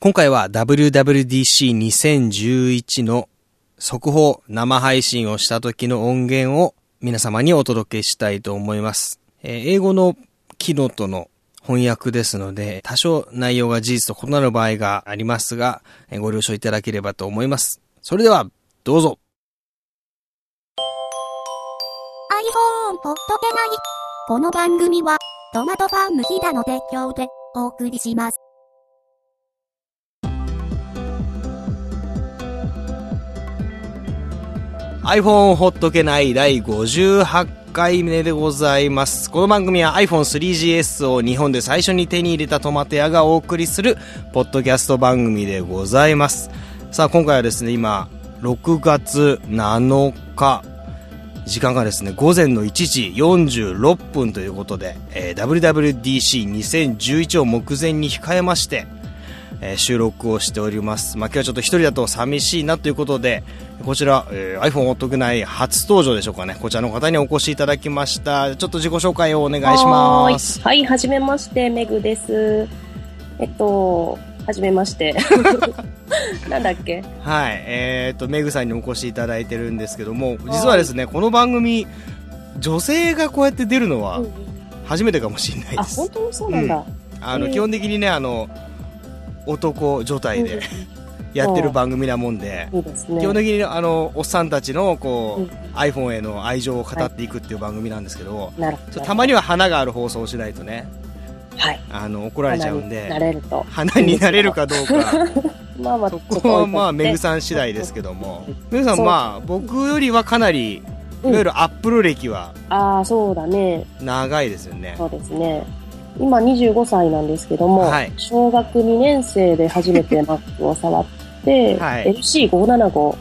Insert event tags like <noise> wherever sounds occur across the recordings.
今回は WWDC2011 の速報生配信をした時の音源を皆様にお届けしたいと思います。えー英語のキノとの翻訳ですので、多少内容が事実と異なる場合がありますが、えご了承いただければと思います。それでは、どうぞ。iPhone ポッドキャナイ。この番組は、トマトファームヒダの提供でお送りします。iPhone ほっとけない第58回目でございます。この番組は iPhone3GS を日本で最初に手に入れたトマト屋がお送りするポッドキャスト番組でございます。さあ今回はですね、今、6月7日、時間がですね、午前の1時46分ということで、えー WWDC2011 を目前に控えまして、えー収録をしております。まあ、今日はちょっと一人だと寂しいなということで、こちら、えー iPhone お得ない初登場でしょうかね。こちらの方にお越しいただきました。ちょっと自己紹介をお願いします。はーい。はじめまして、メグです。えっと、はじめまして。<laughs> なんだっけ？はい。えっ、と、メグさんにお越しいただいてるんですけども、実はですね、この番組、女性がこうやって出るのはうん初めてかもしれないあ、です。本当にそうなんだ。あの、うん基本的にね、あの、男状態でうんやってる番組なもんで、いいですね。基本的にあのおっさんたちのこう、うん iPhone への愛情を語っていくっていう番組なんですけど、なるほど。たまには花がある放送をしないとねはい。あの怒られちゃうんでなれると。花になれるかどうか <laughs> まあまあ、そこはまあメグさん次第ですけどもうんメグさんまあ僕よりはかなりいうんわゆるアップル歴はああ、そうだね。長いですよね、そうですね。今25歳なんですけども、はい小学2年生で初めて Mac を触って、はい LC575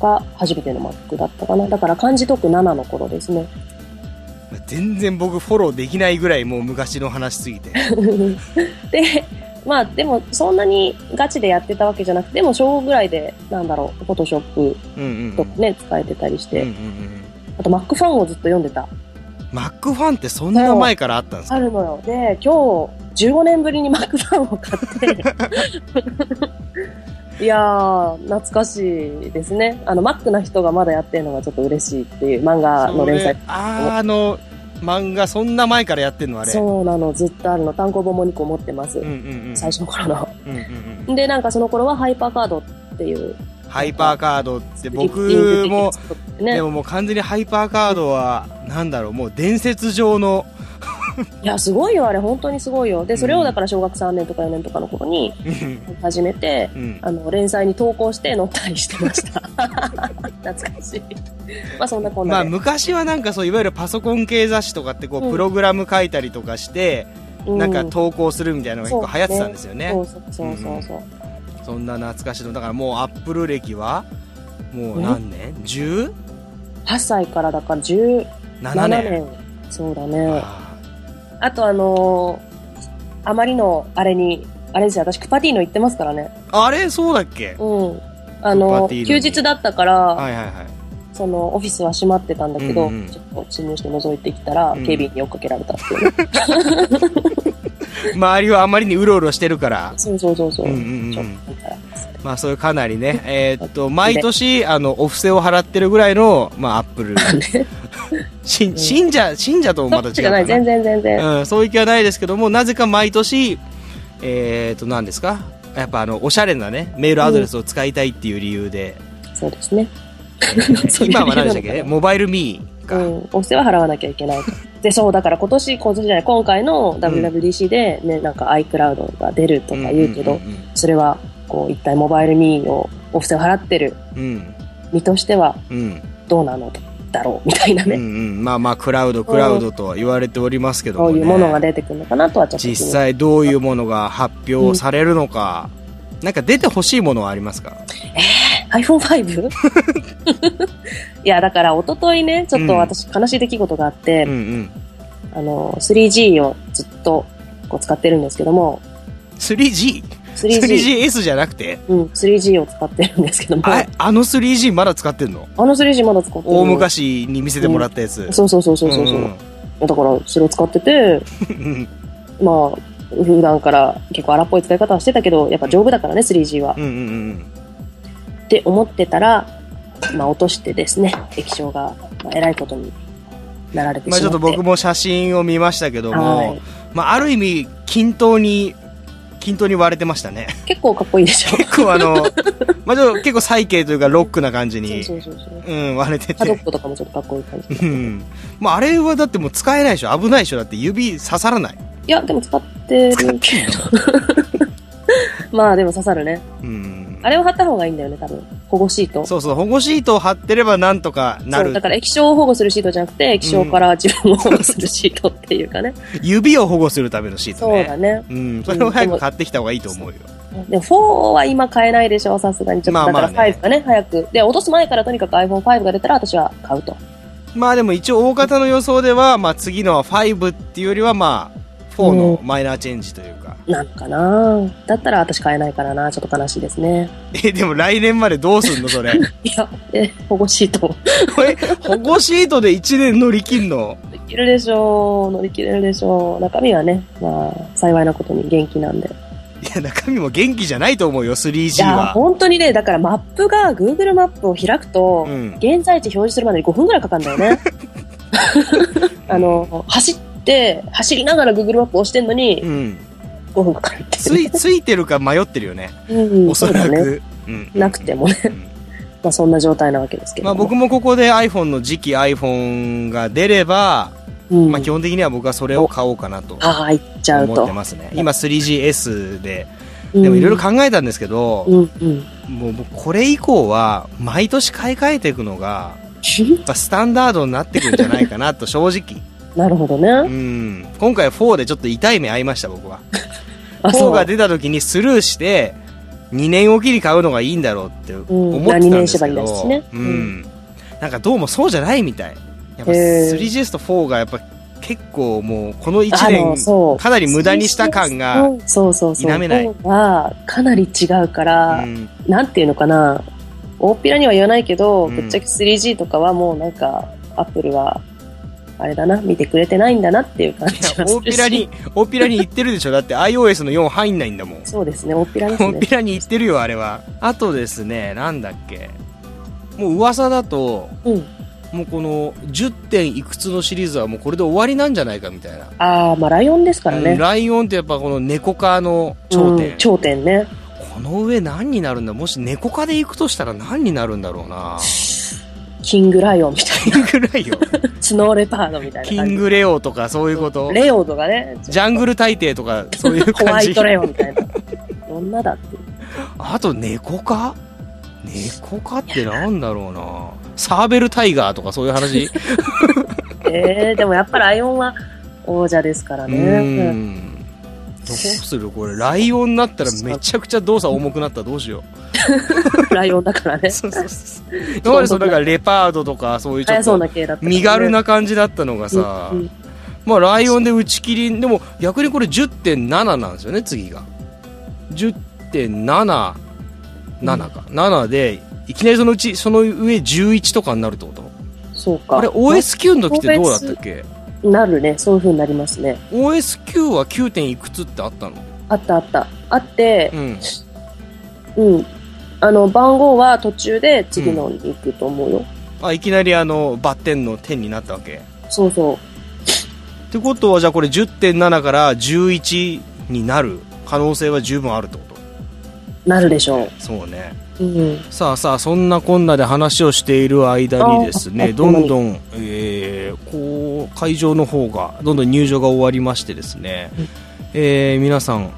が初めての Mac だったかな。だから漢字解く7の頃ですね。全然僕フォローできないぐらいもう昔の話すぎて <laughs> で、まあでもそんなにガチでやってたわけじゃなくて、でも小ぐらいで、なんだろう、フォトショップうんうんうんとかね、使えてたりして、うんうんうんあと Mac ファンをずっと読んでた。マックファンってそんな前からあったんですか？あるのよ。で、今日、15年ぶりに Mac ファンを買って、<laughs> いやー、懐かしいですね。あの、Mac な人がまだやってるのがちょっと嬉しいっていう漫画の連載。あーあの漫画そんな前からやってんのあれそうなの、ずっとあるの。単行本も2個持ってます。うんうんうん最初の頃の。うんうんうんで、なんかその頃はハイパーカードっていう。ハイパーカードって僕もで。ももう完全にハイパーカードはなんだろうもう伝説上の <laughs> いや、すごいよ、あれ、本当にすごいよ。で、それうんをだから小学3年とか4年とかの頃にうん始めて、うんあの、連載に投稿して載ったりしてました。<laughs> 懐かしい。まあ、そんなこんまあ。昔はなんかそういわゆるパソコン系雑誌とかってこううんプログラム書いたりとかしてうなんか投稿するみたいなのが結構流行ってたんですよねそうそうそうそうそう。そんな懐かしいのだからもうアップル歴はもう何年 ?17 8歳からだから17年。年そうだね。ああとあのーあまりのあれに、あれですよ、私、クパティーノ行ってますからね。ーあれそうだっけ？うん。あクのー休日だったから、はいはいはいその、オフィスは閉まってたんだけど、うんうんちょっと侵入して覗いてきたら、うん警備員に追っかけられたっていうね。<laughs> 周りはあまりにうろうろしてるからそうそうそうそう。うんうんうんちょっとまあそういうかなりね、<laughs> えーっと、毎年、あの、お布施を払ってるぐらいの、まあアップル。<laughs> <laughs> し信者、信者ともまた違うかな。全然全然。うん、そういう気はないですけども、なぜか毎年、えーっと、何ですか？やっぱあの、おしゃれなね、メールアドレスを使いたいっていう理由で、そうですね。えーそういう理由今は何でしたっけ？モバイルミーか。うん。お布施は払わなきゃいけないと。で、そう、だから今年、今年じゃない、今回の WWDC でね、なんか iCloud が出るとか言うけど、んんそれは、こう、一体モバイルミーをお布施を払ってるうん。身としてはうん。うん。どうなのだろうみたいなうんうね、ん。まあまあ、クラウド、クラウドとは言われておりますけども、ね。そういうものが出てくるのかなとはちょっと実際どういうものが発表されるのか、なんか出てほしいものはありますか？iPhone5? いや、だから一昨日ね、ちょっと私悲しい出来事があって、うんうん。あの、3G をずっとこう使ってるんですけども、3G?3GS 3G、じゃなくて？うん、3G を使ってるんですけども、ああの 3G まだ使ってんの？あの 3G まだ使ってる大昔に見せてもらったやつ。そうそうそうそうそう。うんだから、それを使ってて、うんまあ、普段から結構荒っぽい使い方はしてたけど、やっぱ丈夫だからね、3G は。うんうんうん。って思ってたら、まあ落としてですね、液晶が、まあ、えらいことになられてしまって。まあちょっと僕も写真を見ましたけども、はいまあある意味、均等に、均等に割れてましたね。結構かっこいいでしょ。結構あの、<laughs> まあちょっと結構サイケイというかロックな感じに、そうそうそうそう。うん、割れてて。ハドックとかもちょっとかっこいい感じ。うん。まああれはだってもう使えないでしょ危ないでしょだって指刺さらない。いや、でも使ってるけど。<laughs> まあでも刺さるね。うん。あれを貼った方がいいんだよね、多分。保護シート。そうそう、保護シートを貼ってればなんとかなるだ。から液晶を保護するシートじゃなくて、液晶から自分を保護するシートっていうかね。<laughs> 指を保護するためのシートね。そうだね。うん、それを早く買ってきた方がいいと思うよ。でも4は今買えないでしょ、さすがに。ちょっとだからまあまあね5がね、早く。で、落とす前からとにかく iPhone5 が出たら私は買うと。まあでも一応大方の予想では、まあ次のは5っていうよりはまあ、4のマイナーチェンジというか。なんかなだったら私買えないからなちょっと悲しいですね。<laughs> え、でも来年までどうすんのそれ？<laughs> いや、え、保護シート。<laughs> これ、保護シートで1年乗り切んの？乗り切るでしょう。乗り切れるでしょう。中身はね、まあ、幸いなことに元気なんで。いや、中身も元気じゃないと思うよ、い 3G や、は。本当にね、だからマップが、Google マップを開くと、うん。現在地表示するまでに5分くらいかかるんだよね。あの、走って、走りながら Google マップを押してんのにうん。5分かかるってつい、ついてるか迷ってるよね。うん、おそら。く。うん。なくてもね。うんまあそんな状態なわけですけども。まあ僕もここで iPhone の次期 iPhone が出れば、うん、まあ基本的には僕はそれを買おうかなとああ、行っちゃうと思って。ますね。今 3GS で、うんでもいろいろ考えたんですけど、うんうん。もう僕これ以降は毎年買い替えていくのが、<laughs> やっぱスタンダードになってくるんじゃないかなと正直。なるほどうね。ん。今回4でちょっと痛い目合いました僕は。<laughs> あ、4そう。が出た時にスルーして、2年おきに買うのがいいんだろうって思ってたん二ですけど、年縛りだしねううんん。なんかどうもそうじゃないみたい。やっぱへー 3GS と4がやっぱ結構もうこの1あの、年。かなり無駄にした感が、そうそうそう。否めない方がかなり違うから、うんなんていうのかな。大っぴらには言わないけど、うんぶっちゃけ 3G とかはもうなんか、アップルは、あれだな、見てくれてないんだなっていう感じが。大っぴらに、大っぴらに言ってるでしょだって iOS の4入んないんだもん。そうですね、大っぴらですね大っぴ。らに言ってるよ、あれは。あとですね、なんだっけ。もう噂だと、うん。もうこの10点いくつのシリーズはもうこれで終わりなんじゃないかみたいな。ああ、まあライオンですからうんね。ライオンってやっぱこの猫科の頂点、うん頂点ね。この上何になるんだ？もし猫科で行くとしたら何になるんだろうなキングライオンみたいキングライオン？な。 Snow Leopard みたいな。キングレオとかそういうこと？レオとかね。ジャングル大帝とかそういうホワ感じイトレオンみたいな。どんなだって。あと猫科猫科ってなんだろうなサーベルタイガーとかそういう話？<laughs> えー、でもやっぱライオンは王者ですからうね。ーんどうするこれ？ライオンになったらめちゃくちゃ動作重くなったらどうしよ <laughs> ライオンだからね。う。そうそうそう今までそのなんかレパードとかそういうちょっ速そうと身軽な感じだったのがさ、うんうん。まあライオンで打ち切りでも逆にこれ10.7なんですよね次が。10.77か、7でいきなりそのうちその上11とかになるってこと？そうか。あれ OSQ の時ってどうだったっけ？なるね。そういう風になりますね。OSQ は 9. 点いくつってあったの？あったあった。あってう、んうん。あの、番号は途中で次のに行くと思うよ。あいきなりあのバッテンの点になったわけ？そうそう。ってことはじゃあこれ10.7から11になる？可能性は十分あるってこと？なるでしょそうねう。うん。さあさあそんなこんなで話をしている間にですねあどんどん、えー会場の方がどんどん入場が終わりましてですね、うん。えー皆さん、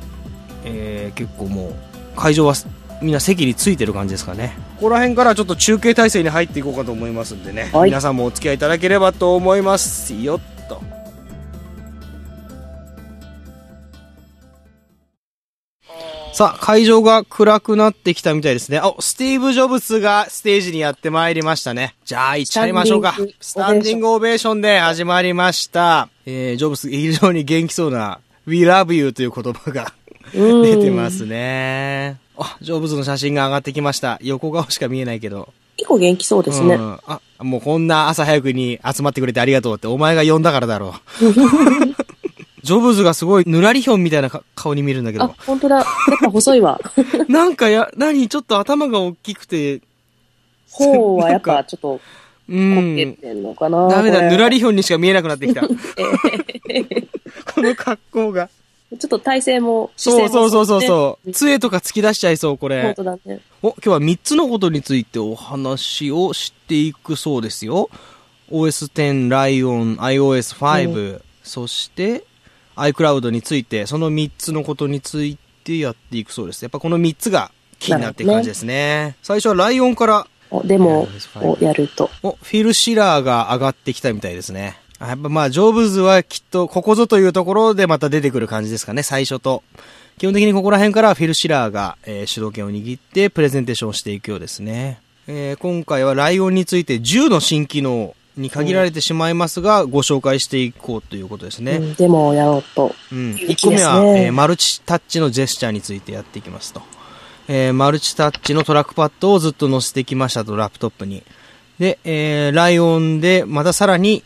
えー結構もう会場はみんな席についてる感じですかね。ここら辺からちょっと中継体制に入っていこうかと思いますんでね、はい。皆さんもお付き合いいただければと思いますよさあ、会場が暗くなってきたみたいですね。あ、スティーブ・ジョブズがステージにやってまいりましたね。じゃあ、行っちゃいましょうか。ススタンディングオベーションで始まりました。えー、ジョブズ、非常に元気そうな、We love you という言葉がうん出てますね。あ、ジョブズの写真が上がってきました。横顔しか見えないけど。結構元気そうですね。うん。あ、もうこんな朝早くに集まってくれてありがとうって、お前が呼んだからだろう。<laughs> ジョブズがすごいぬらりひょんみたいなか顔に見えるんだけあど。、本当だ。やっぱ細いわ。<laughs> なんかや、何ちょっと頭が大きくて、頬はやっぱちょっとうこけん。てんのかな。ダメだ、ぬらりひょんにしか見えなくなってきた。<laughs> <laughs> この格好が。ちょっと体勢も、そうそうそうそうう。そう。杖とか突き出しちゃいそう、こ本れ。当だね。お、今日は3つのことについてお話をしていくそうですよ。OS10、Lion、iOS5、そして iCloud について、その3つのことについてやっていくそうです。やっぱこの3つが気になっていく感じですね。最初はライオンから、おデモをやると。お、フィル・シラーが上がってきたみたいですね。あやっぱまあ、ジョブズはきっとここぞというところでまた出てくる感じですかね、最初と。基本的にここら辺からフィル・シラーが、えー主導権を握ってプレゼンテーションをしていくようですね。えー今回はライオンについて10の新機能に限られてしまいますが、ご紹介していこうということですね。うんデモをやろうと。うん。いい1個目は、ねえーマルチタッチのジェスチャーについてやっていきますと。えーマルチタッチのトラックパッドをずっと載せてきましたと、ラップトップに。で、えーライオンでまたさらに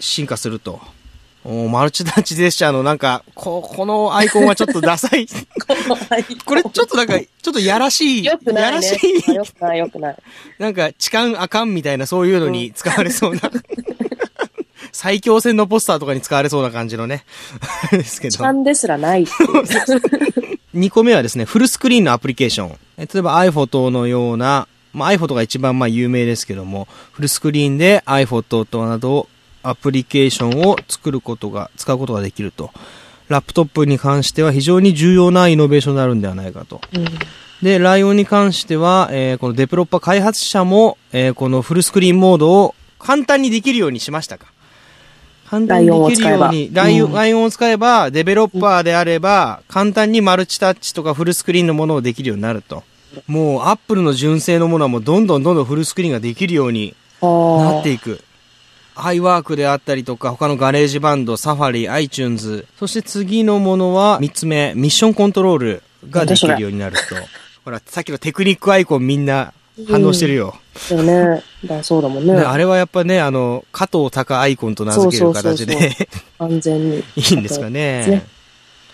進化すると。マルチタッチジェスチャーのなんか、こ、このアイコンはちょっとダサい。<laughs> これちょっとなんか、ちょっとやらしい。よくないやらねしい。。よくない、よくない。なんか、痴漢あかんみたいなそういうのに使われそうな。<laughs> 最強戦のポスターとかに使われそうな感じのね。<laughs> ですけど。痴漢ですらないいう。2個目はですね、フルスクリーンのアプリケーション。え例えば iPhoto のような、まあ、iPhoto が一番まあ有名ですけども、フルスクリーンで iPhoto となどアプリケーションを作ることが、使うことができると。ラップトップに関しては非常に重要なイノベーションになるんではないかと。うんで、ライオンに関しては、えーこのデベロッパー開発者も、えーこのフルスクリーンモードを簡単にできるようにしましたか。簡単にできるように、ラライオンライオンを使えば、デベロッパーであれば、簡単にマルチタッチとかフルスクリーンのものをできるようになると。もう、アップルの純正のものはもうどんどんどんどんフルスクリーンができるようにあなあっていく。 iWork であったりとか、他の GarageBand、Safari、iTunes、そして次のものは、三つ目、 Mission Controlができるようになると。<laughs> ほら、さっきのテクニックアイコンみんな反応してるよ。だよね。だそうだもんねね。あれはやっぱね、あの、加藤隆アイコンと名付ける形でそうそう <laughs> 安全に。いいんですかねね。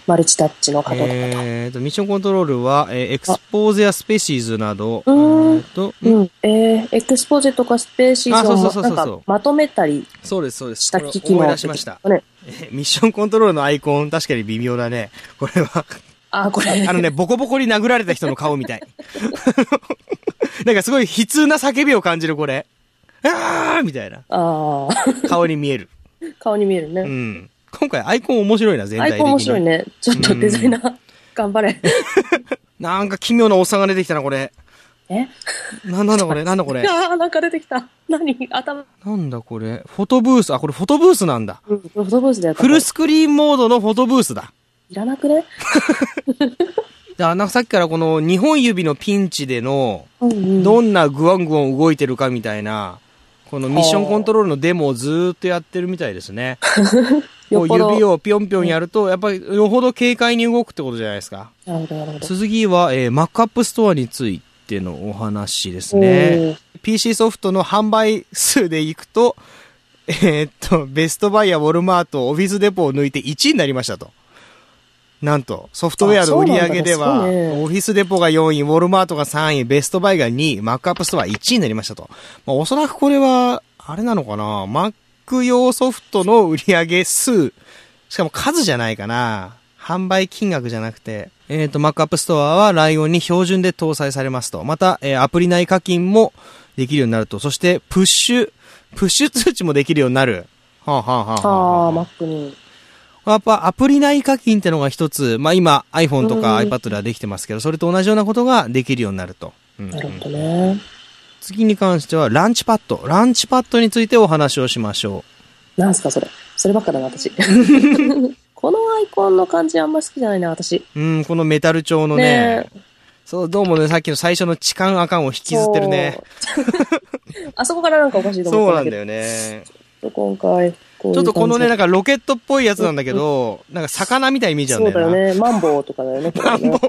マルチタッチの方とか。えーと、ミッションコントロールは、えーエクスポーゼアスペシーズなど、うーんえーと、うん。えー、エクスポーゼとかスペーシーズをなんかまとめたりそうです、そうです。した機器思いの。出しました。ね。えーミッションコントロールのアイコン、確かに微妙だね。これは。あ、これ。あのね、ボコボコに殴られた人の顔みたい。<laughs> なんかすごい悲痛な叫びを感じる、これ。あーみたいなああ、顔に見える。<laughs> 顔に見えるね。うん。今回アイコン面白いな、全体的に。アイコン面白いね。ちょっとデザイナー、<laughs> 頑張れ。<laughs> なんか奇妙なおっさんが出てきたな、これ。え？な、なんだこれ、なんだこれ。<laughs> ああ、なんか出てきた。何？頭。なんだこれ。 Photo Booth。あ、これ Photo Booth なんだ。うん、 Photo Booth でやったフルスクリーンモードの Photo Booth だ。いらなくね？だなんかさっきからこの2本指のピンチでの。どんなグワングワン動いてるかみたいな、この Mission Control のデモをずーっとやってるみたいですね。<laughs> こう指をぴょんぴょんやると、やっぱりよほど軽快に動くってことじゃないですか。なるほど、なるほど。次は、えー、 Mac App Store についてのお話ですね。PC ソフトの販売数でいくと、えーっと、ベストバイやウォルマート、オフィスデポを抜いて1位になりましたと。なんと、ソフトウェアの売り上げでは、オフィスデポが4位、ウォルマートが3位、ベストバイが2位、 Mac App Store 1位になりましたと。まあ、おそらくこれは、あれなのかな ?Mac 用ソフトの売り上げ数、しかも数じゃないかな販売金額じゃなくて、えっ、と、Mac App Store はライオンに標準で搭載されますと。また、えーアプリ内課金もできるようになると。そして、プッシュ、プッシュ通知もできるようになる。はあ、はあはあはあああ、マックに。やっぱアプリ内課金ってのが一つ、まあ今 iPhone とかうん iPad ではできてますけど、それと同じようなことができるようになると。うんうんなるほどね。次に関してはランチパッド。ランチパッドについてお話をしましょなんすか、それ？そればっかだな、私。<laughs> このアイコンの感じあんま好きじゃないな、私。う。うん、このメタル調のね。ねそう、どうもね、さっきの最初の痴漢アカンを引きずってるね。<laughs> あそこからなんかおかしいと思っただそうなんんだよね。今回、ちょっとこのね、なん感かロケットっぽいやつなんだけど、なんか魚みたいに見えちゃじうんだよな。そうだよね。マンボウとかだよね、これね。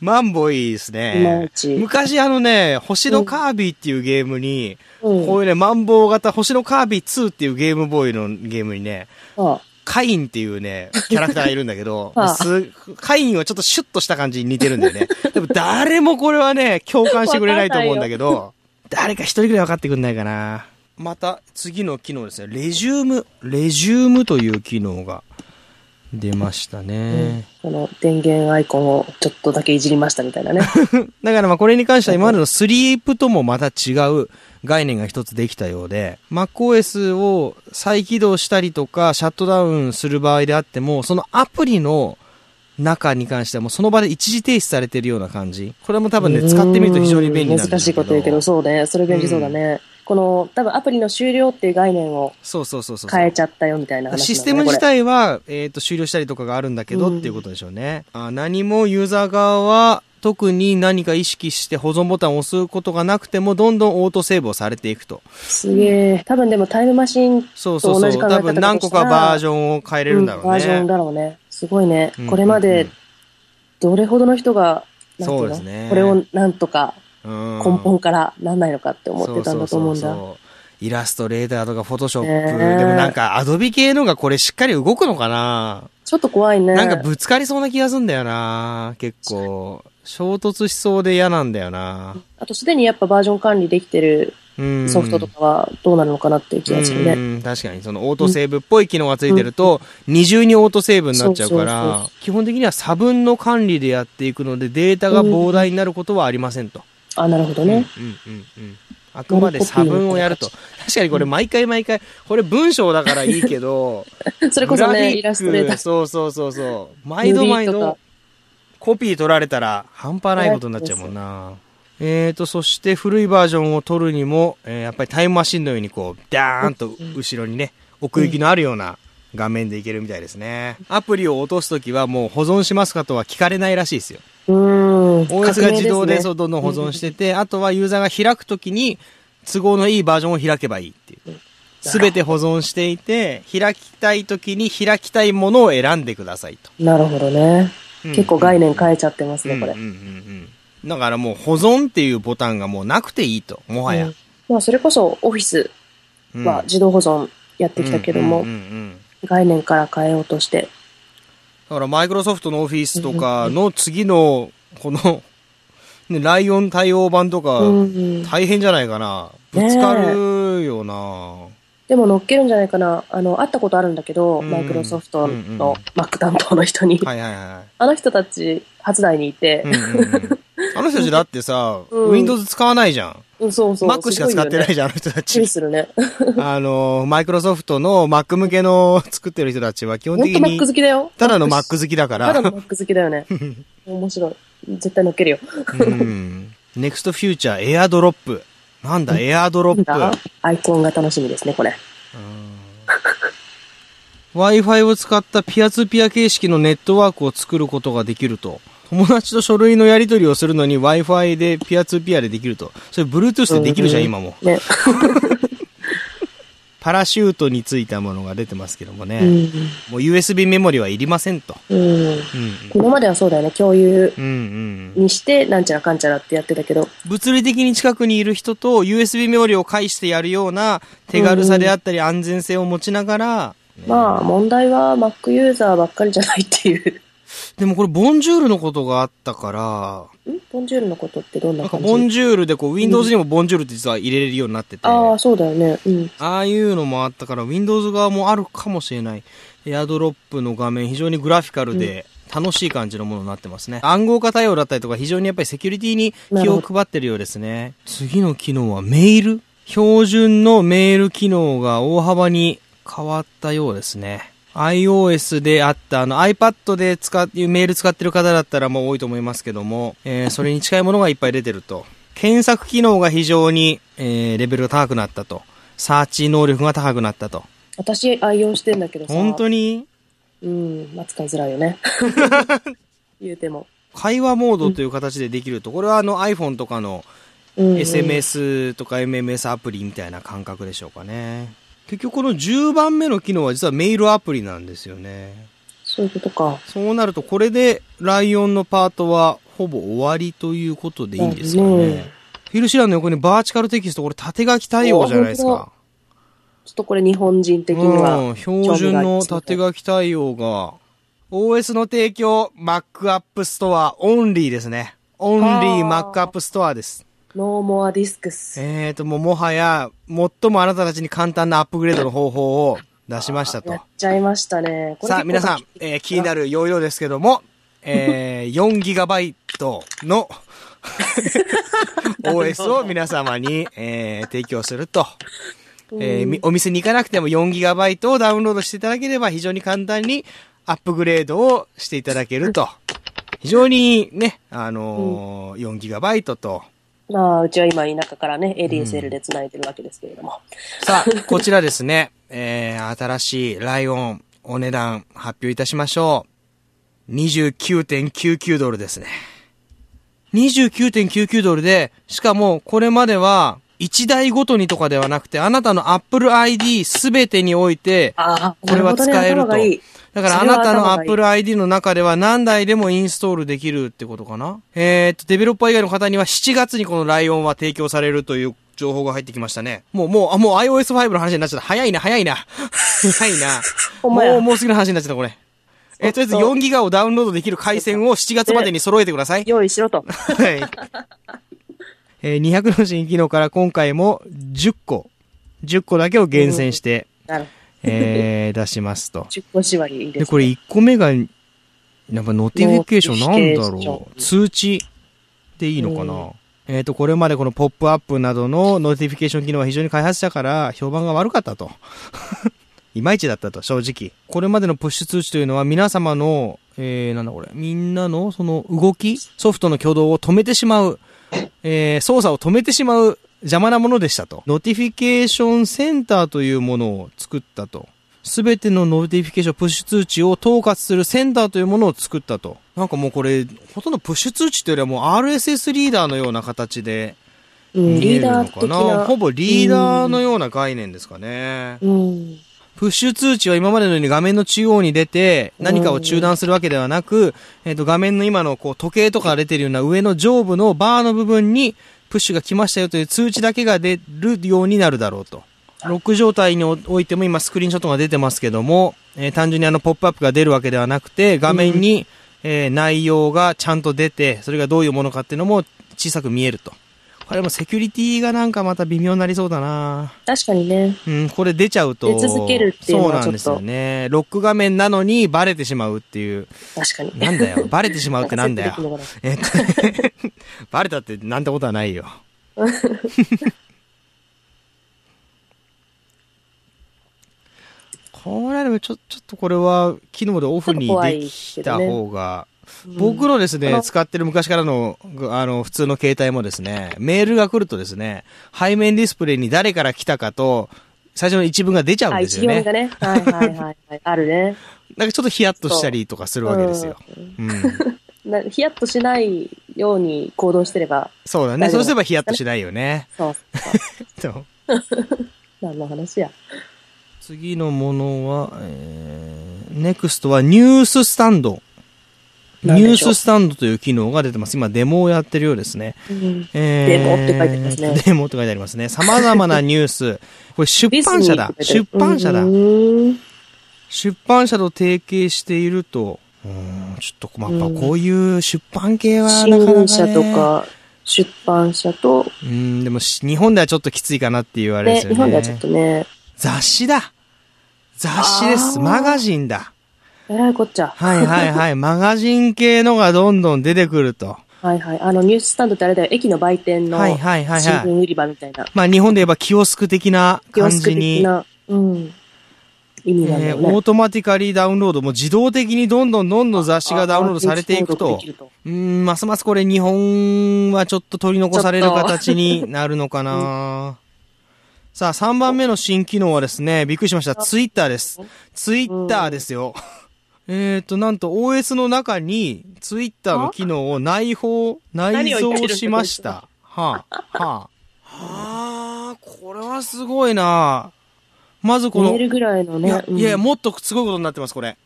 マンボ <laughs> いいですね昔あのね、星のカービィっていうゲームに、うん。こういうね、マンボウ型星のカービィ2っていうゲームボーイのゲームにね、あカインっていうね、キャラクターがいるんだけど、は <laughs> あすカインはちょっとシュッとした感じに似てるんだよね。<laughs> でも誰もこれはね、共感してくれないと思うんだけど、誰か一人ぐらい分かってくんないかな。また、次の機能ですね。レジューム。レジュームという機能が出ましたね。この電源アイコンをちょっとだけいじりましたみたいなね。<laughs> だからまあこれに関しては今までのスリープともまた違う概念が一つできたようで、MacOS を再起動したりとかシャットダウンする場合であっても、そのアプリの中に関してはもうその場で一時停止されてるような感じ。これも多分ね、使ってみると非常に便利なんだ難しいこと言うけど、そうね。それ便利そうだね。この、多分アプリの終了っていう概念をそうそうそうそう。変えちゃったよみたいなねシステム自体は、えっ、と、終了したりとかがあるんだけど、うんっていうことでしょうね。あ何もユーザー側は、特に何か意識して保存ボタンを押すことがなくても、どんどんオートセーブをされていくと。すげえ。多分でもタイムマシンそうそうそう。と同じ考え方多分何個かバージョンを変えれるんだろうね。バージョンだろうね。すごいねうん。これまで、どれほどの人が、そうですねこれをなんとかうん根本からなんないのかって思ってたんだと思うんだ。イラストレーターとかフォトショップ、でもなんかアドビ系のがこれしっかり動くのかな、ちょっと怖いね。なんかぶつかりそうな気がすんだよな結構。衝突しそうで嫌なんだよなあとすでにやっぱバージョン管理できてるうん。ソフトとかはどうなるのかなっていう気がするね。うん、確かに、そのオートセーブっぽい機能がついてると、二重にオートセーブになっちゃうから、基本的には差分の管理でやっていくので、データが膨大になることはありませんと。あ、なるほどね。うんうんうん。あくまで差分をやると。確かにこれ毎回毎回、これ文章だからいいけど、<laughs> それこそね、イラストレーター。そうそうそうそう。毎度毎度コピー取られたら半端ないことになっちゃうもんな。えーと、そして古いバージョンを取るにも、えーやっぱりタイムマシンのようにこう、ダーンと後ろにね、奥行きのあるような画面でいけるみたいですね。アプリを落とすときはもう保存しますかとは聞かれないらしいですよ。うーん。OS が自動でどんどん保存してて、あとはユーザーが開くときに都合のいいバージョンを開けばいいっていう。すべて保存していて、開きたいときに開きたいものを選んでくださいと。なるほどね。うん結構概念変えちゃってますね、これうん。うんうんうん。だからもう保存っていうボタンがもうなくていいと、もはや。うんまあ、それこそオフィスうんは自動保存やってきたけども、概念から変えようとして。だからマイクロソフトのオフィスとかの次の、この、<laughs> ね、ライオン対応版とか、うん大変じゃないかな。ぶつかるよな。でも乗っけるんじゃないかな。あの、会ったことあるんだけど、うんマイクロソフトの Mac 担当の人に。はいはいはい。あの人たち、初代にいてう、んうんうんあの人たちだってさ、<laughs> うん Windows 使わないじゃん。うん、そうそう。Mac しか使ってないじじゃん、あの人たちり。<laughs> するね。<laughs> あの、マイクロソフトの Mac 向けの作ってる人たちは基本的に Mac 好きだよ。ただの Mac 好きだから。ただの Mac 好きだよね。<laughs> 面白い。絶対乗っけるよ。うん。Next Future AirDrop。なんだ、AirDrop。なんだ？アイコンが楽しみですね、これ。Wi-Fi を使ったピアツーピア形式のネットワークを作ることができると。友達と書類のやり取りをするのに Wi-Fi でピアツーピアでできると。それ Bluetooth でできるじゃん、うん今も。ね。<laughs> パラシュートについたものが出てますけどもね。うん。もう USB メモリはいりませんと。うん。うん。今まではそうだよね。共有。にして、なんちゃらかんちゃらってやってたけど。物理的に近くにいる人と USB メモリを介してやるような手軽さであったり安全性を持ちながら、まあ、問題は Mac ユーザーばっかりじゃないっていう。でもこれボンジュールのことがあったから、ん？ボンジュールのことってどんななん感じかボンジュールでこう Windows にもボンジュールって実は入れれるようになってて、ああ、そうだよね。うん。ああいうのもあったから、Windows 側もあるかもしれない。エアドロップの画面、非常にグラフィカルで、楽しい感じのものになってますね。暗号化対応だったりとか、非常にやっぱりセキュリティに気を配ってるようですね。次の機能はメール標準のメール機能が大幅に変わったようですね。iOS であった、あの iPad で使っ、メール使ってる方だったらもう多いと思いますけども、えー <laughs> それに近いものがいっぱい出てると。検索機能が非常に、えーレベルが高くなったと。サーチ能力が高くなったと。私愛用してんだけどさ。本当に？うん。まあ、使いづらいよね。<laughs> 言うても。会話モードという形でできると。これはあの iPhone とかの。SMS とか MMS アプリみたいな感覚でしょうかね。結局この10番目の機能は実はメールアプリなんですよね。そういうことか。そうなるとこれでライオンのパートはほぼ終わりということでいいんですかね。うんねフィルシランの横にバーチカルテキスト、これ縦書き対応じゃないですか。ちょっとこれ日本人的にうんは。標準の縦書き対応が、OS の提供、Mac App Store オンリーですね。 Only Mac App Store です。 No more discs。えーと、もうもはや、最もあなたたちに簡単なアップグレードの方法を出しましたとやっ。ちゃいましたね。さあ、皆さん、えー気になる容量ですけども、えー、4GB の <laughs> <laughs> OS を皆様に、えー提供すると。えーみお店に行かなくても 4GB をダウンロードしていただければ非常に簡単にアップグレードをしていただけると。<laughs> 非常にね、あのー 4GB と、まあ、うちは今田舎からね、ADSL で繋いでるわけですけれども。さあ、こちらですね、<laughs> えー、新しいライオン、お値段発表いたしましょう。29.99ドルですね。29.99ドルで、しかもこれまでは、1台ごとにとかではなくて、あなたの Apple ID すべてにおいて、これは使えるとだからあなたの Apple ID の中では何台でもインストールできるってことかな？えーっと、デベロッパー以外の方には7月にこのライオンは提供されるという情報が入ってきましたね。もう、もう、あ、もう iOS5 の話になっちゃった。早いな、早いな。<laughs> 早いな。もう、もうすぐの話になっちゃった、これ。えーとりあえず4ギガをダウンロードできる回線を7月までに揃えてください。用意しろと。はい。えー200の新機能から今回も10個、10個だけを厳選して、なる。えー出しますと。10個縛りいいです、で、ね。これ1個目が、やっぱ notification なんだろう。通知でいいのかな、えっ、と、これまでこのポップアップなどの notification 機能は非常に開発者から評判が悪かったと。<laughs> いまいちだったと、正直。これまでのプッシュ通知というのは皆様の、えー、なんだこれ、みんなのその動き、ソフトの挙動を止めてしまう、えー、操作を止めてしまう邪魔なものでしたと。 Notification Center というものを作ったと。すべての notification、プッシュ通知を統括するセンターというものを作ったと。なんかもうこれ、ほとんどプッシュ通知というよりはもう RSS リーダーのような形で見えるのダー的かな。な。ほぼリーダーのような概念ですかね。うん。プッシュ通知は今までのように画面の中央に出て、何かを中断するわけではなく、えっ、と、画面の今のこう時計とか出てるような上の上部のバーの部分に、プッシュが来ましたよという通知だけが出るようになるだろうと。ロック状態においても今スクリーンショットが出てますけども、えー単純にあのポップアップが出るわけではなくて、画面に、えー内容がちゃんと出て、それがどういうものかっていうのも小さく見えると。これもセキュリティがなんかまた微妙になりそうだな確かにね。うん、これ出ちゃうと。出続けるっていうのはそうなんですよね。ロック画面なのにバレてしまうっていう。確かに。なんだよ。バレてしまうってなんだよえっとね、<laughs> バレたってなんてことはないよ。<laughs> これでもちょ、ちょっとこれは機能でオフにできた方が、僕のですね、使ってる昔からの、あの、普通の携帯もですね、メールが来るとですね、背面ディスプレイに誰から来たかと、最初の一文が出ちゃうんあ、ですよね。はいはいはいはい。<laughs> あるね。なんかちょっとヒヤッとしたりとかするわけですよ。うん。<laughs> なヒヤッとしないように行動してれば、そうだね。そうすればヒヤッとしないよね。そう。そう <laughs> 何の話や。次のものは、えー、NEXT はニューススタンド。ニューススタンドという機能が出てます。今デモをやってるようですね。うんえーデモって書いてありますねデモって書いてありますね。様々なニュース。これ出版社だ。出版社だう。ん出版社と提携していると、うーん、ちょっと、まあ、こういう出版系はなかなか、ね、新社とか、出版社と、うん、でもし日本ではちょっときついかなっていうあれでね、すよね。日本ではちょっとね、雑誌だ雑誌です。マガジンだ。えらいこっちゃ。はいはいはい。<laughs> マガジン系のがどんどん出てくると。はいはい。あの、ニューススタンドってあれだよ、駅の売店のはいはいはいはい。新聞売り場みたいな、まあ日本で言えばキオスク的な感キオスク的じに、な、うん、意味なんだえーよね。オートマティカリーダウンロードも自動的にどんどんどんどん雑誌がダウンロードされていくととうーん、ますますこれ日本はちょっと取り残される形になるのかなさあ、3番目の新機能はですね、びっくりしました。ツイッターです。ツイッターですよ。えっと、なんと OS の中にツイッターの機能を内包、内蔵しました。はあ、はあ。はあ、これはすごいなまずこの、メールぐらいのねいや、、うんいや、もっとすごいことになってます、これ。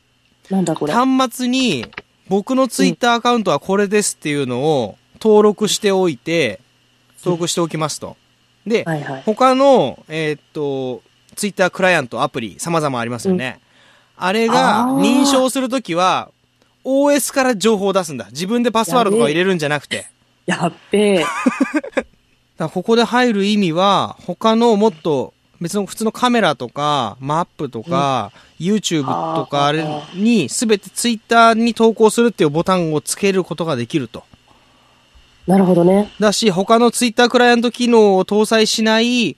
なんだこれ？端末に、僕のツイッターアカウントはこれですっていうのを登録しておいて、登録しておきますと。で、はいはい。他の、えーっと、ツイッタークライアント、アプリ、様々ありますよね。あれが認証するときは、OS から情報を出すんだ。自分でパスワードとか入れるんじゃなくて。やっべえ。<laughs> だここで入る意味は、他のもっと別の普通のカメラとか、マップとか、YouTube とかあれに、すべて Twitter に投稿するっていうボタンをつけることができると。なるほどね。だし、他の Twitter クライアント機能を搭載しない、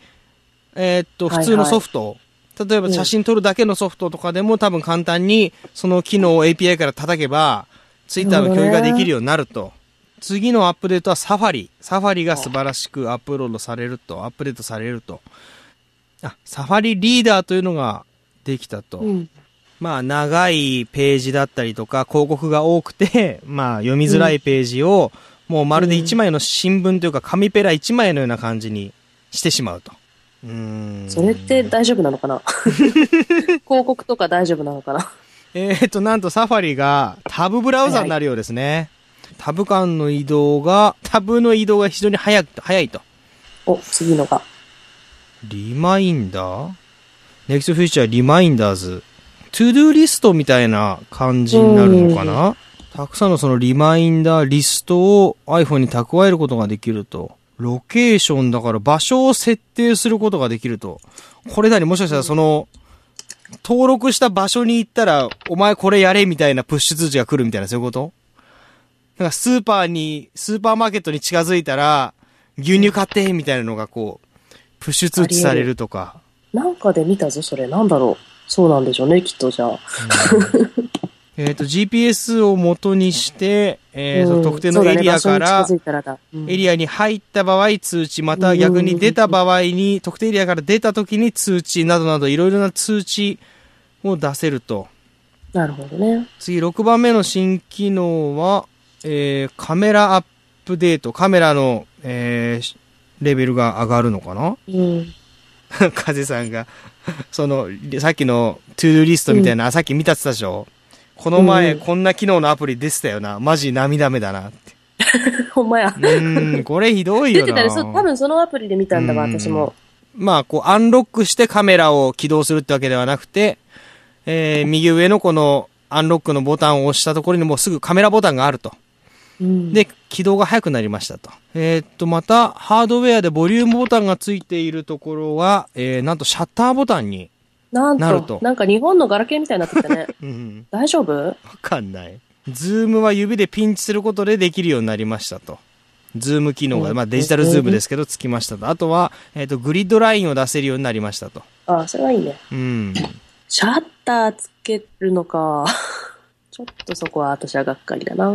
えーっと、普通のソフト、例えば写真撮るだけのソフトとかでも多分簡単にその機能を API から叩けば、Twitter の共有ができるようになると。次のアップデートはサファリ。サファリが素晴らしくアップロードされると、アップデートされると。あ、サファリリーダーというのができたと。うん。まあ、長いページだったりとか、広告が多くて、<laughs> まあ、読みづらいページを、もうまるで一枚の新聞というか、紙ペラ一枚のような感じにしてしまうと。うーん。それって大丈夫なのかな？<laughs> 広告とか大丈夫なのかな？えーっと、なんと Safari がタブブラウザになるようですね。タブ間の移動が、タブの移動が非常に早く、早いと。お、次のが。リマインダー？ Next feature, Reminders。 to do リストみたいな感じになるのかな？たくさんのそのリマインダーリストを iPhone に蓄えることができると。ロケーションだから場所を設定することができると。これなにもしかしたらその、登録した場所に行ったら、お前これやれみたいなプッシュ通知が来るみたいな、そういうこと？なんかスーパーに、スーパーマーケットに近づいたら、牛乳買ってみたいなのがこう、プッシュ通知されるとか。なんかで見たぞ、それ。なんだろう。そうなんでしょうね、きっとじゃあ。えっと、GPS を元にして、えーとうん特定のエリアからエリアに入った場合通知、または逆に出た場合に、特定エリアから出た時に通知などなどいろいろな通知を出せると。なるほどね。次、6番目の新機能は、えーカメラアップデート。カメラの、えーレベルが上がるのかな？うん。<laughs> 風さんが、その、さっきの to do リストみたいな、さっき見たってたでしょ？この前、うんこんな機能のアプリ出てたよな。マジ涙目だなって。<laughs> ほんまやう。ーん、これひどいよな。出てたね。そう、多分そのアプリで見たんだわ、うん私も。まあ、こう、アンロックしてカメラを起動するってわけではなくて、えー、右上のこの、アンロックのボタンを押したところにもうすぐカメラボタンがあると。うん。で、起動が早くなりましたと。えーっと、また、ハードウェアでボリュームボタンがついているところは、えー、なんとシャッターボタンに、なんなると、となんか日本のガラケーみたいになってきたね。<laughs> うん、大丈夫？わかんない。ズームは指でピンチすることでできるようになりましたと。ズーム機能が、うんまあデジタルズームですけど、つきましたと。あとは、えーっと、グリッドラインを出せるようになりましたと。あ、それはいいね。うん。シャッターつけるのか。<laughs> ちょっとそこは私はがっかりだな。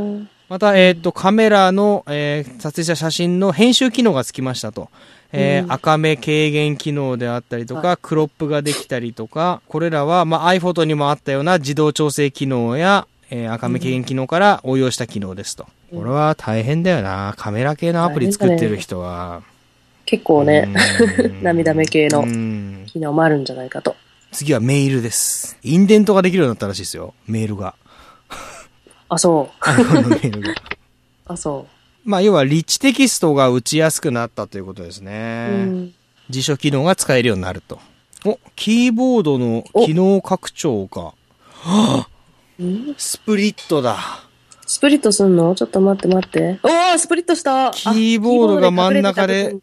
また、えーっと、カメラの、えー撮影した写真の編集機能がつきましたと。えーうん赤目軽減機能であったりとか、クロップができたりとか、これらは、まあ、iPhoto にもあったような自動調整機能や、えー赤目軽減機能から応用した機能ですと。うんこれは大変だよな。カメラ系のアプリ作ってる人は。結構ね、うん <laughs> 涙目系のうん機能もあるんじゃないかと。次はメールです。インデントができるようになったらしいですよ。メールが。あ、そう。メールが。<laughs> あ、そまあ、要は、リッチテキストが打ちやすくなったということですう。ね。うん。辞書機能が使えるようになると。お、キーボードの機能拡張が、んスプリットだ。スプリットすんの？ちょっと待って待って。おースプリットしたキーボードが真ん中で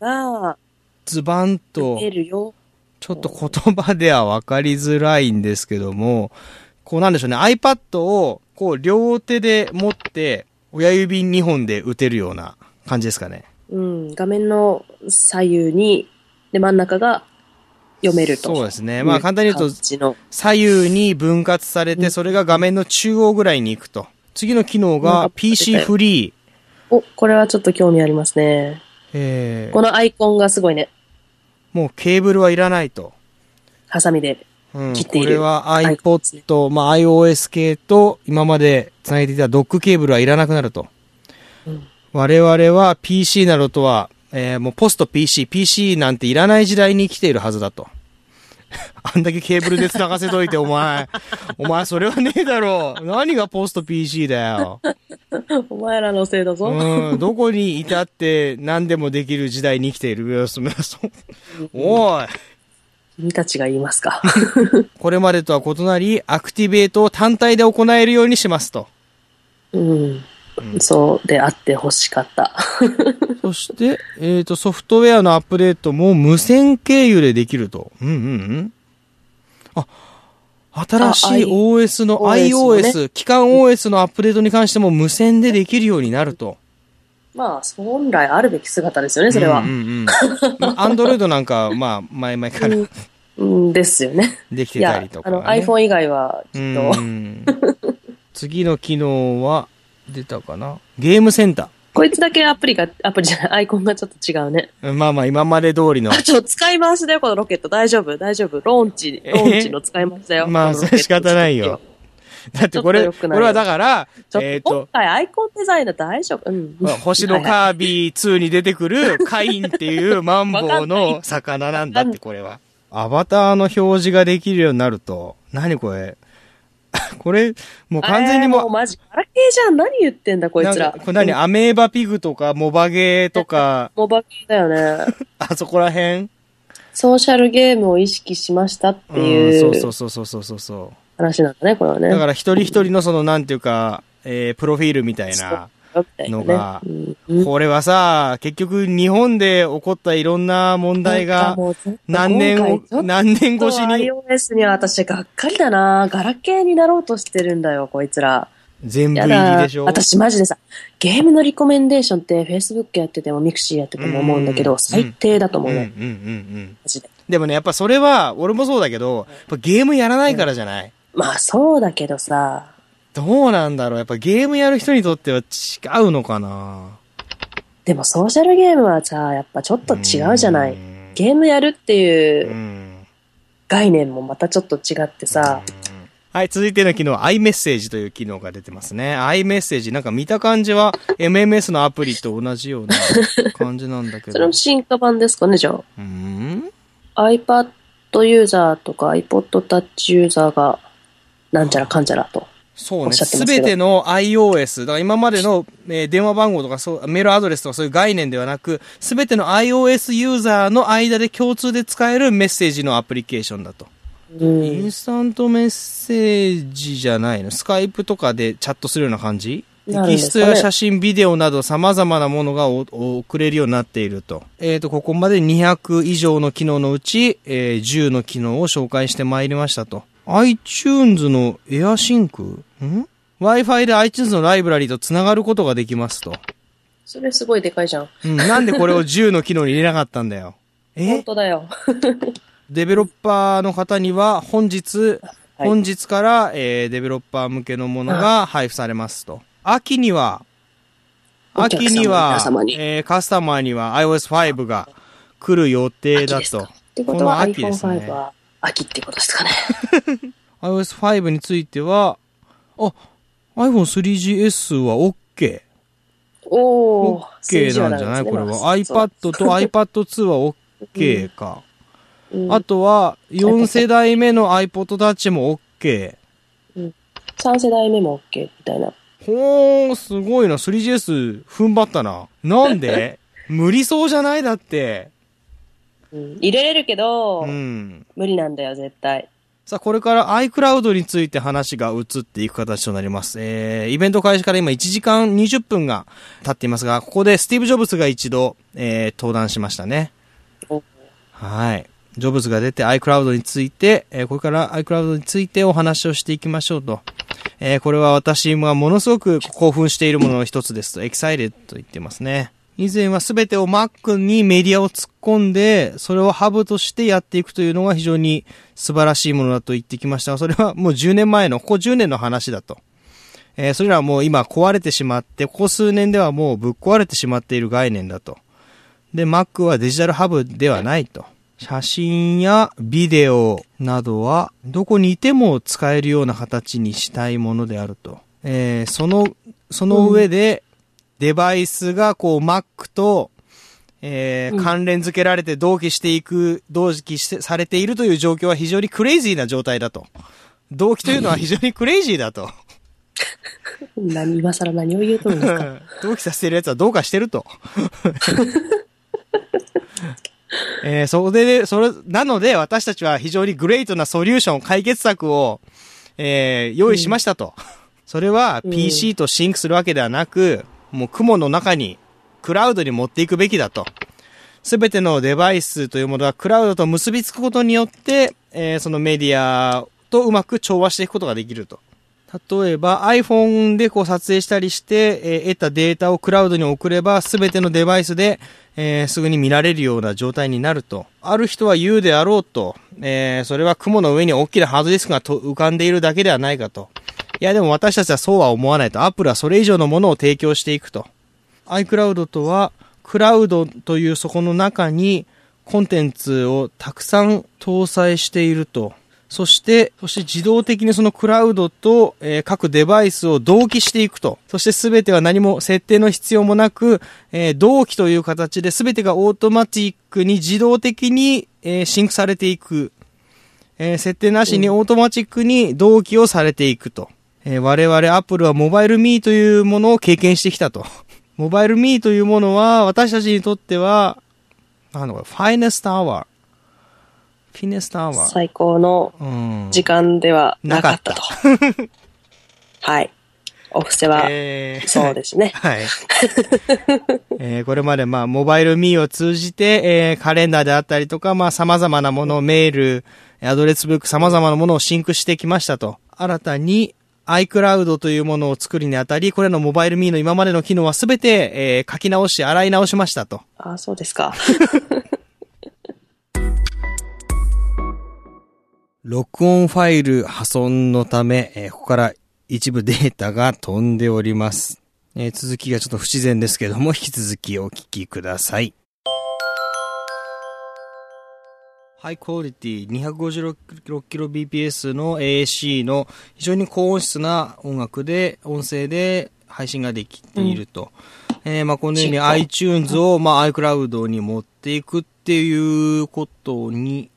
ズバンと見、えるよ。ちょっと言葉では分かりづらいんですけども、こうなんでしょうね、iPad を、こう両手で持って、親指2本で打てるような感じですかね。うん。画面の左右に、で、真ん中が読めると。そうですね。まあ簡単に言うと、左右に分割されて、それが画面の中央ぐらいに行くと。次の機能がか PC フリー。お、これはちょっと興味ありますね。えーこのアイコンがすごいね。もうケーブルはいらないと。ハサミで。うん、これは iPod、まあ iOS 系と今まで繋げていたドックケーブルはいらなくなると。うん我々は PC などとは、えーもうポスト PC、PC なんていらない時代に生きているはずだと。<laughs> あんだけケーブルで繋がせといて、お前。<laughs> お前、それはねえだろう。何がポスト PC だよ。<laughs> お前らのせいだぞ。うん、どこにいたって何でもできる時代に生きている。おい。君たちが言いますか。<laughs> これまでとは異なり、アクティベートを単体で行えるようにしますと。うん。そうであって欲しかった。<laughs> そして、えっ、と、ソフトウェアのアップデートも無線経由でできると。うんうんうん。あ、新しい OS の OS もね iOS、基幹 OS のアップデートに関しても無線でできるようになると。まあ、本来あるべき姿ですよね、それは。アンドロイドなんか、まあ、前々からうんうんですよね。できてたりと、か、あの、ね。iPhone 以外は、きっうと、ん。次の機能は、出たかな？ゲームセンタこいつだけアプリが、アプリじゃない、アイコンがちょっと違うね。ー。まあまあ、今まで通りの。あ、ちょ、使い回しだよ、このロケット。大丈夫大丈夫ローンチ、ローンチの使い回しだよ。<laughs> まあそれ仕方ないよ。<laughs> だってこれ、これはだから、ちょっと、えっ、今と、回アイコンデザインの大丈夫？うん。星のカービィ2に出てくるカインっていうマンボウの魚なんだって、これは。アバターの表示ができるようになると、<laughs> 何これ？<laughs> これ、もう完全にえーもう、うマジ、ガラケーじゃん？何言ってんだ、こいつら。これ何？アメーバピグとか、モバゲーとか、モバゲーだよね。あそこら辺？ソーシャルゲームを意識しましたってうん、いうそうそうそうそうそうそう。話なんだね、これはね。だから一人一人のその、なんていうか、えー、プロフィールみたいな。のがこれはさ、結局日本で起こったいろんな問題が、何年何年越しに iOS には私がっかりだなガラケーになろうとしてるんだよ、こいつら。全部や入りだでしょ？私マジでさ、ゲームのリコメンデーションって Facebook やってても Mixi やってても思うんだけど、うん最低だと思うね。うんうんうんうん。マジで。でもね、やっぱそれは、俺もそうだけど、やっぱゲームやらないからじゃない、まあそうだけどさ、どうなんだろうやっぱゲームやる人にとっては違うのかなでもソーシャルゲームはさ、やっぱちょっと違うじゃない。うんゲームやるっていううん概念もまたちょっと違ってさ、はい、続いての機能、iMessage という機能が出てますね。iMessage、なんか見た感じは MMS のアプリと同じような感じなんだけど <laughs> それも。進化版ですかね、じゃうんあ。iPad ユーザーとか iPod Touch ユーザーが、なんちゃらかんちゃらと。そうね。すべての iOS、だから今までの、えー電話番号とかそう、メールアドレスとかそういう概念ではなく、すべての iOS ユーザーの間で共通で使えるメッセージのアプリケーションだと。イうん。ンスタントメッセージじゃないの？スカイプとかでチャットするような感じ？テキストや写真、ビデオなど様々なものがお送れるようになっていると。えっ、と、ここまで200以上の機能のうち、えー10の機能を紹介してまいりましたと。iTunes の AirSync? ん ?Wi-Fi で iTunes のライブラリと繋がることができますと。それすごいでかいじゃん。うん、なんでこれを10の機能に入れなかったんだよ。本え当だよ。<laughs> デベロッパーの方には本日、はい本日から、えーデベロッパー向けのものが配布されますと。秋には、秋にはえーカスタマーには iOS5 が来る予定だと。ってことはこの秋ですね iPhone5 は秋ってことですかね。<laughs> iOS5 については、あ、iPhone3GS は OK。おー。OK なんじゃない？これは。iPad と <laughs> iPad2 は OK か。うんあとは、4世代目の iPod Touch も OK。3世代目も OK みたいな。ほー、すごいな。3GS 踏ん張ったな。なんで？<laughs> 無理そうじゃない？だって。うん入れれるけど、うん。無理なんだよ、絶対。さあ、これから iCloud について話が移っていく形となります。えー、イベント開始から今1時間20分が経っていますが、ここでスティーブ・ジョブズが一度、えー、登壇しましたね。おはい。ジョブズが出て iCloud について、えーこれから iCloud についてお話をしていきましょうと。えーこれは私がものすごく興奮しているものの一つですと、エキサイレと言ってますね。以前は全てを Mac にメディアを突っ込んで、それをハブとしてやっていくというのが非常に素晴らしいものだと言ってきましたが、それはもう10年前の、ここ10年の話だと。えーそれらはもう今壊れてしまって、ここ数年ではもうぶっ壊れてしまっている概念だと。で、Mac はデジタルハブではないと。写真やビデオなどはどこにいても使えるような形にしたいものであると。えーその、その上で、デバイスがこう Mac と、えーうん関連付けられて同期していく、同期してされているという状況は非常にクレイジーな状態だと。同期というのは非常にクレイジーだと。何、今更何を言うとるんですか <laughs> 同期させてるやつはどうかしてると。<laughs> えーそれで、それ、なので私たちは非常にグレートなソリューション、解決策を、えー用意しましたと。それはうん PC とシンクするわけではなく、もう雲の中に、クラウドに持っていくべきだと。すべてのデバイスというものはクラウドと結びつくことによって、えーそのメディアとうまく調和していくことができると。例えば iPhone でこう撮影したりして、えー得たデータをクラウドに送ればすべてのデバイスで、えーすぐに見られるような状態になると。ある人は言うであろうと、えーそれは雲の上に大きなハードディスクが浮かんでいるだけではないかと。いやでも私たちはそうは思わないと。Apple はそれ以上のものを提供していくと。iCloud とは、クラウドというそこの中にコンテンツをたくさん搭載していると。そして、そして自動的にそのクラウドと、えー各デバイスを同期していくと。そしてすべては何も設定の必要もなく、えー同期という形で全てがオートマティックに自動的に、えーシンクされていく。えー設定なしにオートマチックに同期をされていくと。えー我々 Apple は MobileMe というものを経験してきたと。 MobileMe というものは私たちにとっては、なんだこれ、 Finest hour。 Finest hour。最高のうん。時間ではなかったと。<laughs> はい。お布施は、えーそうですね。<laughs> はい。えーこれまで、まあ、 MobileMe を通じて、えーカレンダーであったりとか、まあ、様々なもの、メール、アドレスブック、様々なものをシンクしてきましたと。新たに、iCloud というものを作るにあたり、これらの MobileMe の今までの機能はすべて、えー書き直し、洗い直しましたと。あ、そうですか。<laughs> 録音ファイル破損のため、えーここから一部データが飛んでおります。えー続きがちょっと不自然ですけども、引き続きお聞きください。ハイクオリティ 256kbps の AAC の非常に高音質な音楽で、音声で配信ができていると。えーまあこのように iTunes を、まあ iCloud に持っていくっていうことに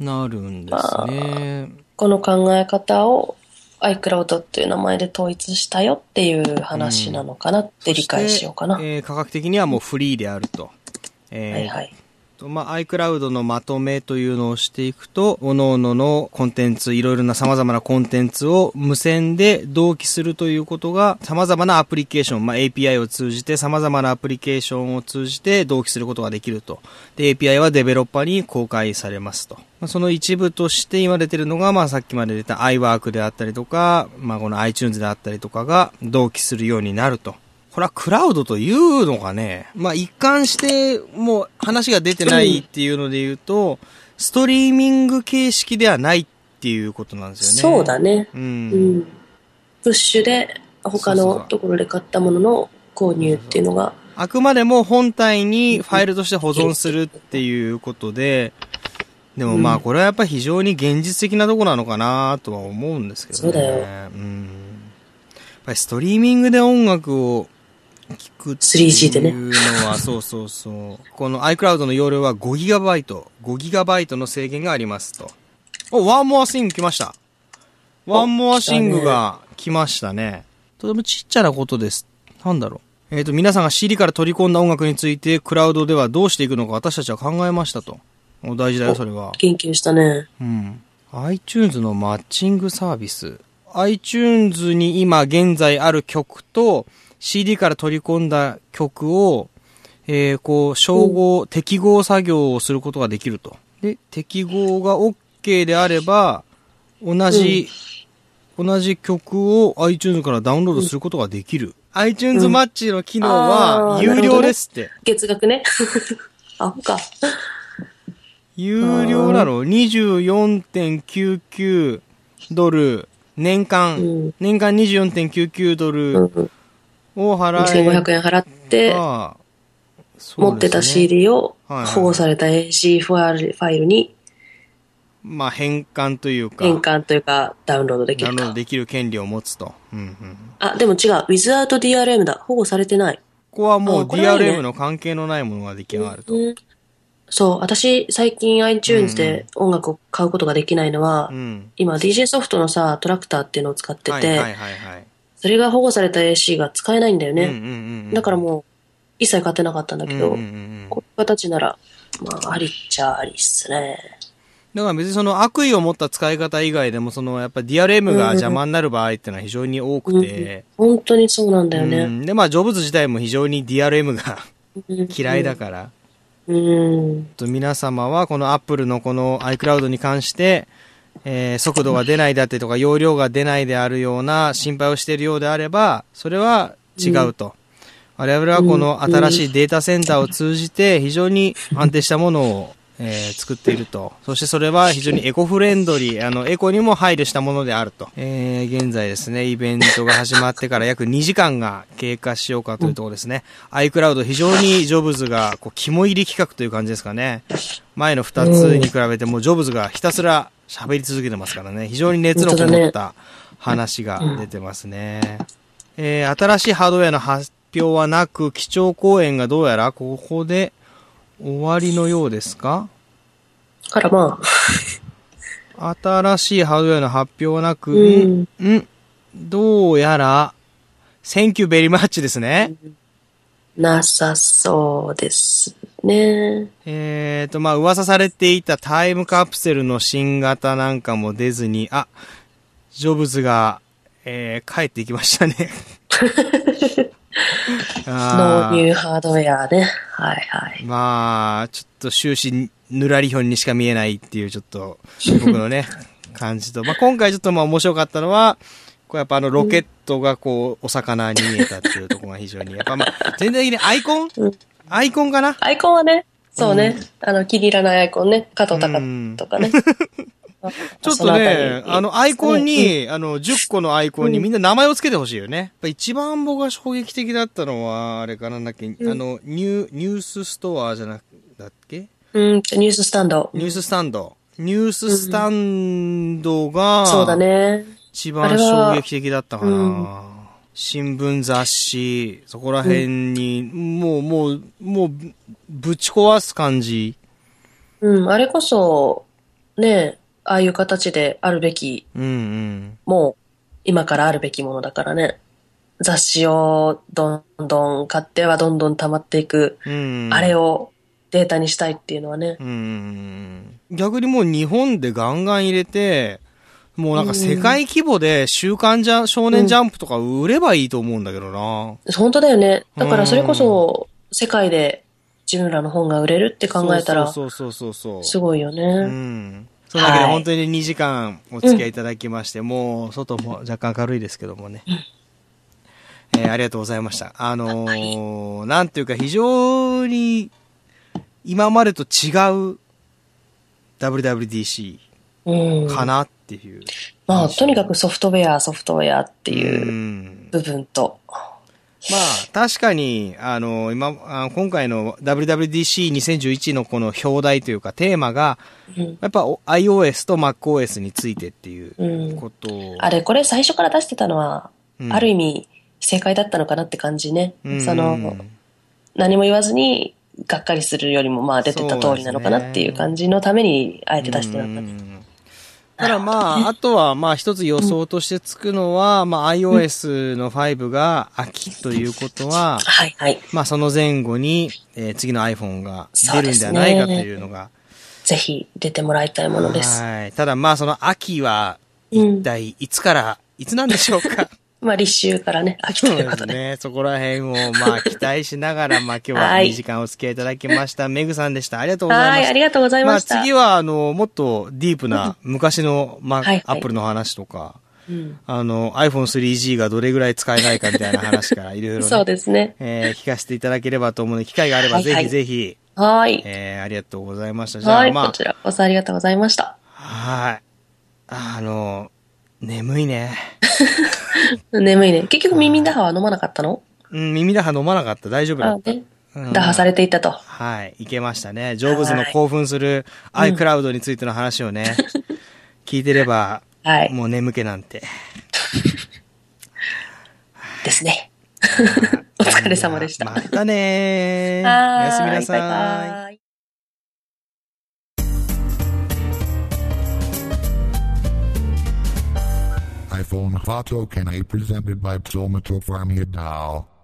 なるんですね。この考え方を iCloud っていう名前で統一したよっていう話なのかなって理解しようかな。そしてえー価格的にはもうフリーであると。えーはいはい。とまあ、iCloud のまとめというのをしていくと、各々のコンテンツ、いろいろな様々なコンテンツを無線で同期するということが、様々なアプリケーション、まあ、API を通じて、様々なアプリケーションを通じて同期することができると。で、API はデベロッパーに公開されますと。まあその一部として今出ているのが、まあ、さっきまで出た iWork であったりとか、まあ、この iTunes であったりとかが同期するようになると。これはクラウドというのがね、まあ一貫してもう話が出てないっていうので言うと、ストリーミング形式ではないっていうことなんですよね。そうだね。う。うんん。プッシュで他のところで買ったものの購入っていうのが、あくまでも本体にファイルとして保存するっていうことで、でもまあこれはやっぱり非常に現実的なとこなのかなとは思うんですけどね。そうだようん。やっぱりストリーミングで音楽を聞くってい 3G でねうのは、そうそうそう。この iCloud の容量は 5GB、5GB の制限がありますと。お、ワンモアシング来ました。ワンモアシングが来ましたね。とてもちっちゃなことです。なんだろう。えっ、と、皆さんが CD から取り込んだ音楽について、クラウドではどうしていくのか私たちは考えましたと。お大事だよ、それは。研究したね。うん。iTunes のマッチングサービス。iTunes に今現在ある曲と CD から取り込んだ曲を、えー、こう、照合、適合作業をすることができると。で、適合が OK であれば、同じ、同じ曲を iTunes からダウンロードすることができる。iTunes マッチの機能は有料ですって。月額ね。<laughs> あ、ほか。有料なの ?24.99 ドル、年間、うん年間24.99ドうんル2500円払って、ば持ってた CD を保護された AC ファイルにまあ変換というか、変換というかダウンロードできるとダウンロード。できる権利を持つと。うんうん、あ、でも違う。without DRM だ。保護されてない。ここはもう DRM の関係のないものが出来上がると。うんそう、私最近 iTunes で音楽を買うことができないのは、うん。今 DJ ソフトのさ、トラクターっていうのを使ってて、はいはいはいはい。それが保護された AC が使えないんだよね。うんうんうんうん、だからもう一切買ってなかったんだけど、うんうんうんうん形なら、まあ、ありっちゃありっすね。だから別にその悪意を持った使い方以外でも、そのやっぱ DRM が邪魔になる場合っていうのは非常に多くて、本当にそうなんだよね。うんで、まあ、ジョブズ自体も非常に DRM がうん嫌いだから、うん。と皆様はこの Apple のこの iCloud に関して、えー速度が出ないだってとか容量が出ないであるような心配をしているようであれば、それは違うと。我々はこの新しいデータセンターを通じて非常に安定したものを、えー作っていると。そしてそれは非常にエコフレンドリー、あの、エコにも配慮したものであると。えー現在ですね、イベントが始まってから <laughs> 約2時間が経過しようかというところですね。iCloud 非常にジョブズが、こう、肝入り企画という感じですかね。前の2つに比べてもジョブズがひたすら喋り続けてますからね。非常に熱のこもった話が出てますね。えー新しいハードウェアの発表はなく、基調講演がどうやらここで終わりのようですか？からまあ、新しいハードウェアの発表はなく、うん。んん。どうやら、Thank you very much ですね。なさそうですね。えーと、まあ、噂されていたタイムカプセルの新型なんかも出ずに、あ、ジョブズが、えー帰っていきましたね。<laughs> あー納入ハードウェアね。はいはい。まあ、ちょっと終始、ぬらりひょんにしか見えないっていう、ちょっと、<laughs> 僕のね、感じと。まあ、今回ちょっとまあ面白かったのは、こうやっぱあのロケットがこう、お魚に見えたっていうところが非常に、やっぱまあ、全体的にアイコン？うんアイコンかな？アイコンはね、そうね、あの、気に入らないアイコンね、加藤隆とかね。<laughs> ちょっとね、あの、アイコンに、あの、10個のアイコンにみんな名前をつけてほしいよね。やっぱ一番僕が衝撃的だったのは、あれかなんだっけ、あの、ニュー、ニュースストアじゃなく、だっけ？うん、ニューススタンド。ニューススタンド。ニューススタンドが、そうだね。一番衝撃的だったかな。新聞雑誌、そこら辺に、もう、もう、もう、ぶち壊す感じ。うん、あれこそ、ね、ああいう形であるべき、うんうん。もう、今からあるべきものだからね。雑誌をどんどん買ってはどんどん溜まっていく、うん。あれをデータにしたいっていうのはね。うん。逆にもう日本でガンガン入れて、もうなんか世界規模で週刊ジャ少年ジャンプとか売ればいいと思うんだけどな。本当だよね。だからそれこそ、世界で自分らの本が売れるって考えたら、そうそうそうそう。すごいようね。ん。そのわけではい本当に2時間お付き合いいただきまして、もう外も若干軽いですけどもね。えーありがとうございました。あのーなんていうか非常に今までと違う WWDC うん。かなっていう。まあ、とにかくソフトウェア、ソフトウェアってう。いうん部分と、まあ、確かに、あの、今、あ今回の WWDC2011 のこの表題というかテーマが、うんやっぱお iOS と MacOS についてっていううんことを、あれ、これ最初から出してたのは、うんある意味、正解だったのかなって感じね。うんその、何も言わずに、がっかりするよりも、まあ、出てた通りなのかなっていう感じのために、あえて出してたのかな。うんただまあ、<laughs> あとはまあ一つ予想としてつくのは、まあ iOS の5が秋ということは、はい、はい。まあその前後に、えー次の iPhone が出るんではないかというのが、ぜひ、出てもらいたいものです。はい。ただまあその秋は、うん一。体いつから、いつなんでしょうか？まあ、立秋からね、秋とそういうことで。ですね。そこら辺をまあ期待しながら、<laughs> まあ今日ははい2時間お付き合いいただきました。メグさんでした。ありがとうございまはい、したあ。りがとうございまあました。次は、あの、もっとディープな昔の、まあ、はいはいアップルの話とか、うんあの、iPhone3G がどれぐらい使えないかみたいな話からいろいろね <laughs> そうですね。えー聞かせていただければと思うので、機会があればぜひはいはいぜひ、はい。えーありがとうございました。じゃあ、はい、まあ、こちらこそありがとうございました。はい。あの、眠いね。<laughs> 眠いね。結局耳打破は飲まなかったの？うん、耳だは飲まなかった。大丈夫だった。うん打破されていたと。はい、いけましたね。ジョブズの興奮する iCloud についての話をね、<laughs> 聞いてれば、はい。もう眠気なんて。ですね。<laughs> お疲れ様でした。またねー。おやすみなさバイい。バ iPhone hot presented by tomato farmia dal